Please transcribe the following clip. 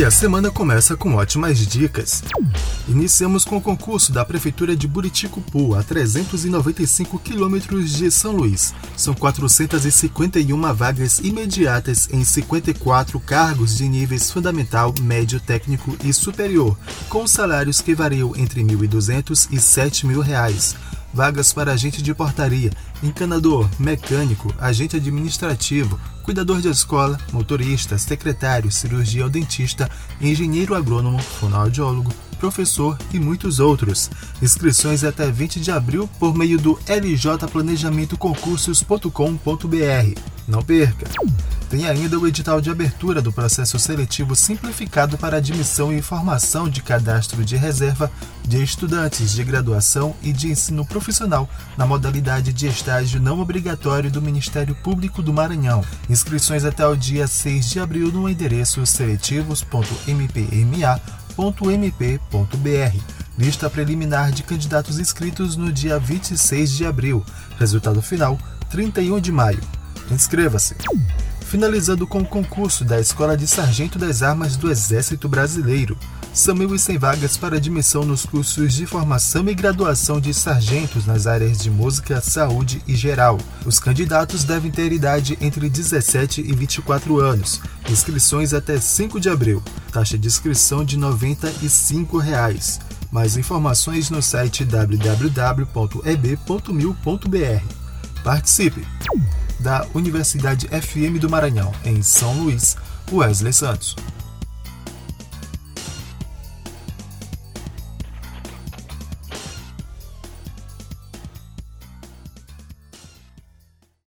E a semana começa com ótimas dicas. Iniciamos com o concurso da Prefeitura de Buriticupu, a 395 quilômetros de São Luís. São 451 vagas imediatas em 54 cargos de níveis fundamental, médio, técnico e superior, com salários que variam entre R$ 1.200 e R$ 7.000. Vagas para agente de portaria, encanador, mecânico, agente administrativo, cuidador de escola, motorista, secretário, cirurgião dentista, engenheiro agrônomo, fonoaudiólogo, professor e muitos outros. Inscrições até 20 de abril por meio do ljplanejamentoconcursos.com.br. Não perca! Tem ainda o edital de abertura do processo seletivo simplificado para admissão e formação de cadastro de reserva de estudantes de graduação e de ensino profissional na modalidade de estágio não obrigatório do Ministério Público do Maranhão. Inscrições até o dia 6 de abril no endereço seletivos.mpma.mp.br. Lista preliminar de candidatos inscritos no dia 26 de abril. Resultado final 31 de maio. Inscreva-se! Finalizando com o concurso da Escola de Sargento das Armas do Exército Brasileiro. São 1.100 vagas para admissão nos cursos de formação e graduação de sargentos nas áreas de música, saúde e geral. Os candidatos devem ter idade entre 17 e 24 anos. Inscrições até 5 de abril. Taxa de inscrição de 95 reais. Mais informações no site www.eb.mil.br. Participe! Da Universidade FM do Maranhão, em São Luís, Wesley Santos.